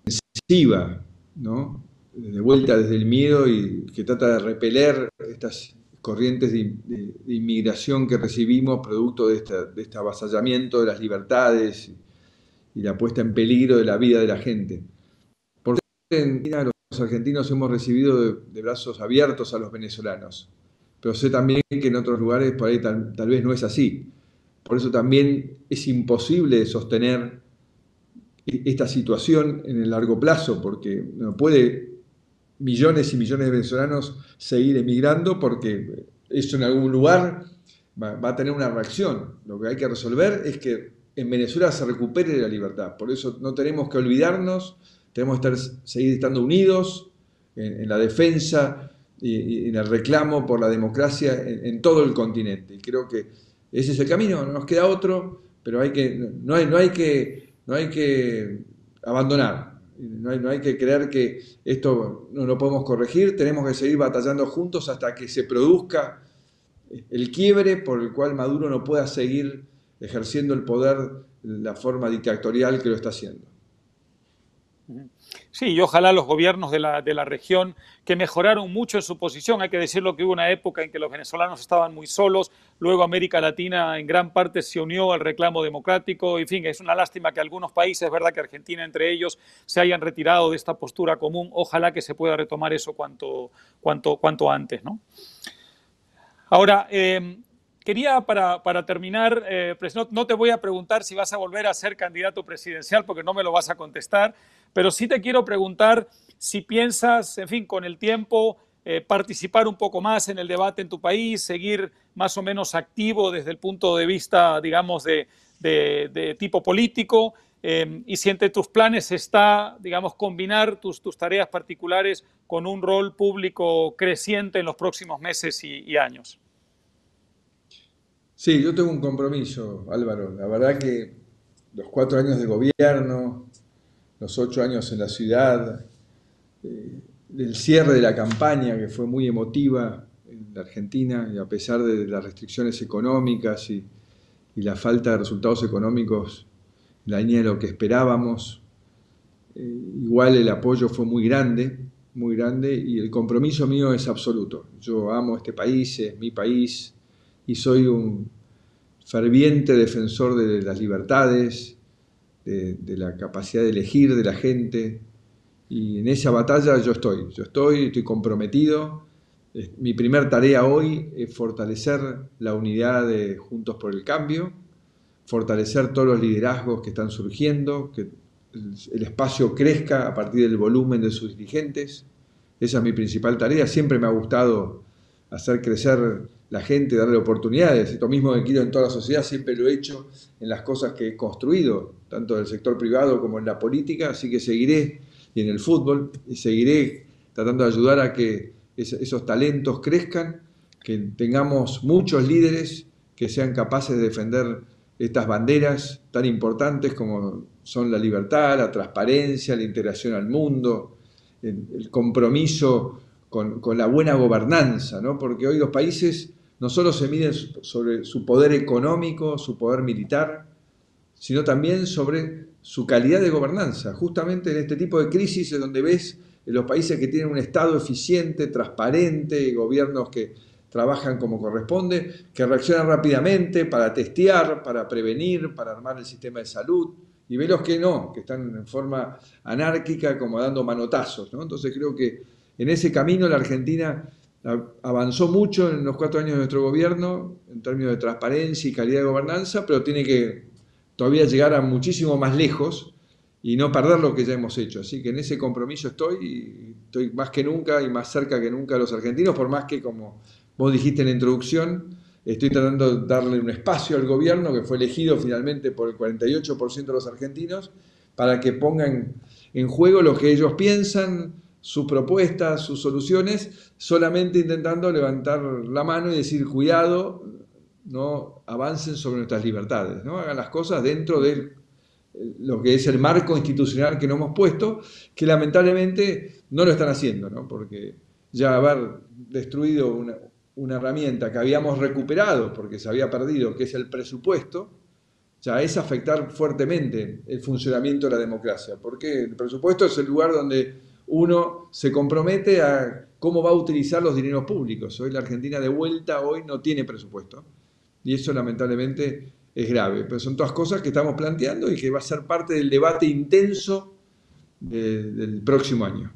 sensiva, ¿no? de vuelta desde el miedo y que trata de repeler estas corrientes de, inmigración que recibimos producto de, este avasallamiento de las libertades y, la puesta en peligro de la vida de la gente. Por los argentinos hemos recibido de, brazos abiertos a los venezolanos, pero sé también que en otros lugares por ahí tal, tal vez no es así. Por eso también es imposible sostener esta situación en el largo plazo, porque no puede millones y millones de venezolanos seguir emigrando porque eso en algún lugar va, a tener una reacción. Lo que hay que resolver es que en Venezuela se recupere la libertad. Por eso no tenemos que olvidarnos, tenemos que seguir estando unidos en, la defensa y, en el reclamo por la democracia en, todo el continente. Y creo que ese es el camino, no nos queda otro, pero hay que, no, hay, no, hay que, no hay que abandonar. No hay, que creer que esto no lo podemos corregir, tenemos que seguir batallando juntos hasta que se produzca el quiebre por el cual Maduro no pueda seguir ejerciendo el poder de la forma dictatorial que lo está haciendo. Sí, y ojalá los gobiernos de la, de la, región que mejoraron mucho en su posición. Hay que decirlo que hubo una época en que los venezolanos estaban muy solos, luego América Latina en gran parte se unió al reclamo democrático. En fin, es una lástima que algunos países, es verdad que Argentina entre ellos, se hayan retirado de esta postura común. Ojalá que se pueda retomar eso cuanto, cuanto, cuanto antes. ¿no? Ahora, eh, Quería, para, terminar, eh, no, te voy a preguntar si vas a volver a ser candidato presidencial, porque no me lo vas a contestar, pero sí te quiero preguntar si piensas, en fin, con el tiempo, eh, participar un poco más en el debate en tu país, seguir más o menos activo desde el punto de vista, digamos, de, tipo político, eh, y si entre tus planes está, digamos, combinar tus, tus, tareas particulares con un rol público creciente en los próximos meses y años. Sí, yo tengo un compromiso, Álvaro. La verdad que los cuatro años de gobierno, los ocho años en la ciudad, eh, el cierre de la campaña que fue muy emotiva en la Argentina y a pesar de las restricciones económicas y, la falta de resultados económicos la línea de lo que esperábamos, eh, igual el apoyo fue muy grande, muy grande y el compromiso mío es absoluto. Yo amo este país, es mi país, y soy un ferviente defensor de las libertades, de, la capacidad de elegir de la gente. Y en esa batalla yo estoy, yo estoy, estoy comprometido. Mi primer tarea hoy es fortalecer la unidad de Juntos por el Cambio, fortalecer todos los liderazgos que están surgiendo, que el espacio crezca a partir del volumen de sus dirigentes. Esa es mi principal tarea. Siempre me ha gustado hacer crecer la gente, darle oportunidades. Esto mismo que quiero en toda la sociedad, siempre lo he hecho en las cosas que he construido, tanto en el sector privado como en la política, así que seguiré, y en el fútbol, seguiré tratando de ayudar a que esos talentos crezcan, que tengamos muchos líderes que sean capaces de defender estas banderas tan importantes como son la libertad, la transparencia, la integración al mundo, el, compromiso con, la buena gobernanza, ¿no? porque hoy los países no solo se miden sobre su poder económico, su poder militar, sino también sobre su calidad de gobernanza. Justamente en este tipo de crisis es donde ves en los países que tienen un Estado eficiente, transparente, gobiernos que trabajan como corresponde, que reaccionan rápidamente para testear, para prevenir, para armar el sistema de salud, y ve los que no, que están en forma anárquica, como dando manotazos. Entonces creo que en ese camino la Argentina avanzó mucho en los cuatro años de nuestro gobierno en términos de transparencia y calidad de gobernanza, pero tiene que todavía llegar a muchísimo más lejos y no perder lo que ya hemos hecho. Así que en ese compromiso estoy, y estoy más que nunca y más cerca que nunca a los argentinos, por más que, como vos dijiste en la introducción, estoy tratando de darle un espacio al gobierno que fue elegido finalmente por el 48% de los argentinos para que pongan en juego lo que ellos piensan, sus propuestas, sus soluciones, solamente intentando levantar la mano y decir, cuidado, no avancen sobre nuestras libertades, ¿no? hagan las cosas dentro de lo que es el marco institucional que nos hemos puesto, que lamentablemente no lo están haciendo, ¿no? porque ya haber destruido una, una herramienta que habíamos recuperado porque se había perdido, que es el presupuesto, ya es afectar fuertemente el funcionamiento de la democracia, porque el presupuesto es el lugar donde uno se compromete a cómo va a utilizar los dineros públicos. Hoy la Argentina de vuelta hoy no tiene presupuesto y eso lamentablemente es grave, pero son todas cosas que estamos planteando y que va a ser parte del debate intenso del próximo año.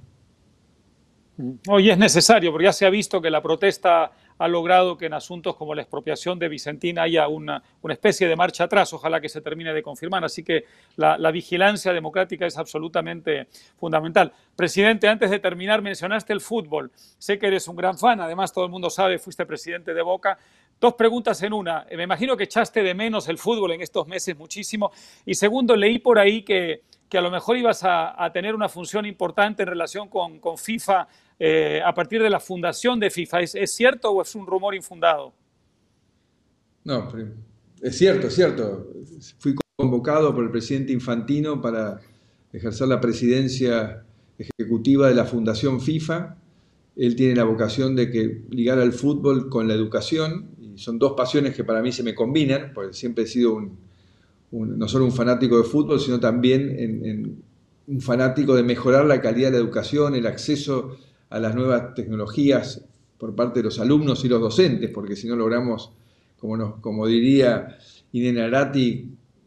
Hoy es necesario, porque ya se ha visto que la protesta ha logrado que en asuntos como la expropiación de Vicentín haya una, especie de marcha atrás, ojalá que se termine de confirmar. Así que la, vigilancia democrática es absolutamente fundamental. Presidente, antes de terminar, mencionaste el fútbol. Sé que eres un gran fan, además todo el mundo sabe, fuiste presidente de Boca. Dos preguntas en una. Me imagino que echaste de menos el fútbol en estos meses muchísimo. Y segundo, leí por ahí que, que a lo mejor ibas a, tener una función importante en relación con, con FIFA eh, a partir de la fundación de FIFA. ¿Es, cierto o es un rumor infundado? No, es cierto, es cierto. Fui convocado por el presidente Infantino para ejercer la presidencia ejecutiva de la Fundación FIFA. Él tiene la vocación de que ligar al fútbol con la educación, y son dos pasiones que para mí se me combinan, porque siempre he sido un, no solo un fanático de fútbol, sino también un fanático de mejorar la calidad de la educación, el acceso a las nuevas tecnologías por parte de los alumnos y los docentes, porque si no logramos, como, como diría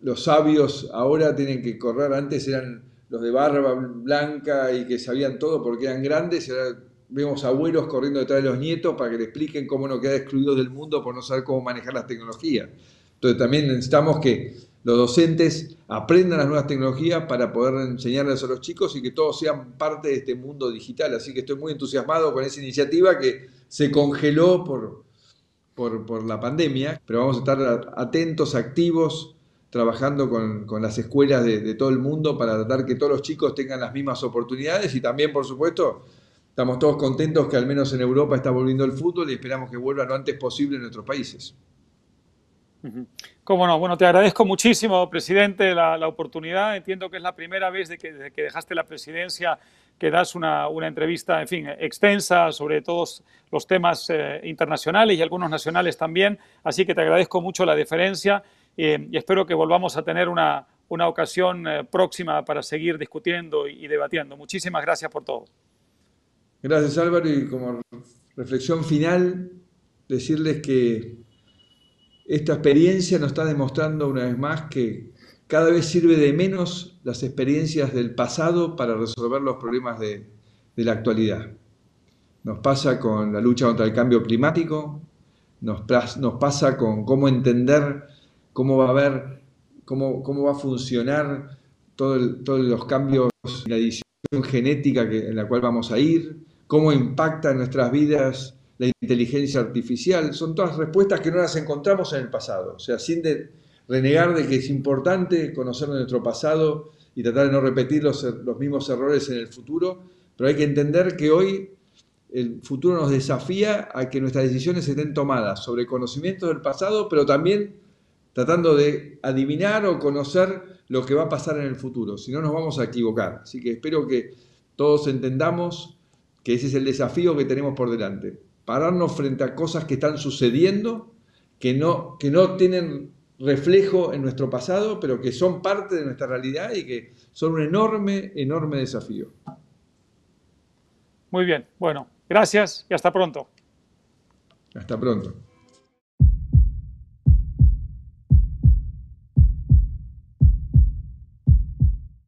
los sabios ahora tienen que correr, antes eran los de barba blanca y que sabían todo porque eran grandes, y ahora vemos abuelos corriendo detrás de los nietos para que le expliquen cómo no queda excluido del mundo por no saber cómo manejar las tecnologías. Entonces también necesitamos que los docentes aprendan las nuevas tecnologías para poder enseñarles a los chicos y que todos sean parte de este mundo digital. Así que estoy muy entusiasmado con esa iniciativa que se congeló por, por, la pandemia, pero vamos a estar atentos, activos, trabajando con, las escuelas de, de, todo el mundo para tratar que todos los chicos tengan las mismas oportunidades y también, por supuesto, estamos todos contentos que al menos en Europa está volviendo el fútbol y esperamos que vuelva lo antes posible en nuestros países. Cómo no, bueno, te agradezco muchísimo, presidente, la, oportunidad. Entiendo que es la primera vez de que, que dejaste la presidencia que das una, entrevista, en fin, extensa sobre todos los temas eh, internacionales y algunos nacionales también. Así que te agradezco mucho la deferencia eh, y espero que volvamos a tener una, ocasión eh, próxima para seguir discutiendo y, y debatiendo. Muchísimas gracias por todo. Gracias Álvaro y como reflexión final, decirles que esta experiencia nos está demostrando una vez más que cada vez sirve de menos las experiencias del pasado para resolver los problemas de, la actualidad. Nos pasa con la lucha contra el cambio climático, nos, pasa con cómo entender cómo va a haber, cómo, cómo va a funcionar todos los cambios en la edición genética en la cual vamos a ir, cómo impacta en nuestras vidas la inteligencia artificial, son todas respuestas que no las encontramos en el pasado. O sea, sin renegar de que es importante conocer nuestro pasado y tratar de no repetir los, los mismos errores en el futuro, pero hay que entender que hoy el futuro nos desafía a que nuestras decisiones estén tomadas sobre conocimientos del pasado, pero también tratando de adivinar o conocer lo que va a pasar en el futuro, si no nos vamos a equivocar. Así que espero que todos entendamos que ese es el desafío que tenemos por delante, pararnos frente a cosas que están sucediendo, que no, que no tienen reflejo en nuestro pasado, pero que son parte de nuestra realidad y que son un enorme, enorme desafío. Muy bien, bueno, gracias y hasta pronto. Hasta pronto.